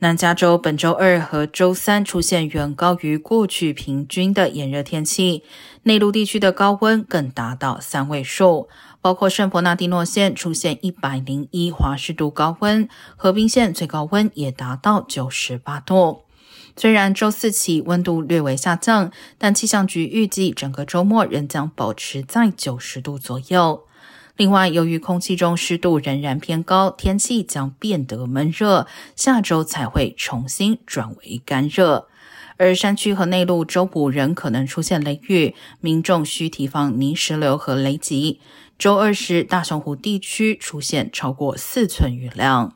南加州本周二和周三出现远高于过去平均的炎热天气，内陆地区的高温更达到三位数，包括圣伯纳迪诺县出现一百零一华氏度高温，河滨县最高温也达到九十八度。虽然周四起温度略微下降，但气象局预计整个周末仍将保持在九十度左右。另外，由于空气中湿度仍然偏高，天气将变得闷热，下周才会重新转为干热。而山区和内陆周五仍可能出现雷雨，民众需提防泥石流和雷击。周二时，大熊湖地区出现超过四寸雨量。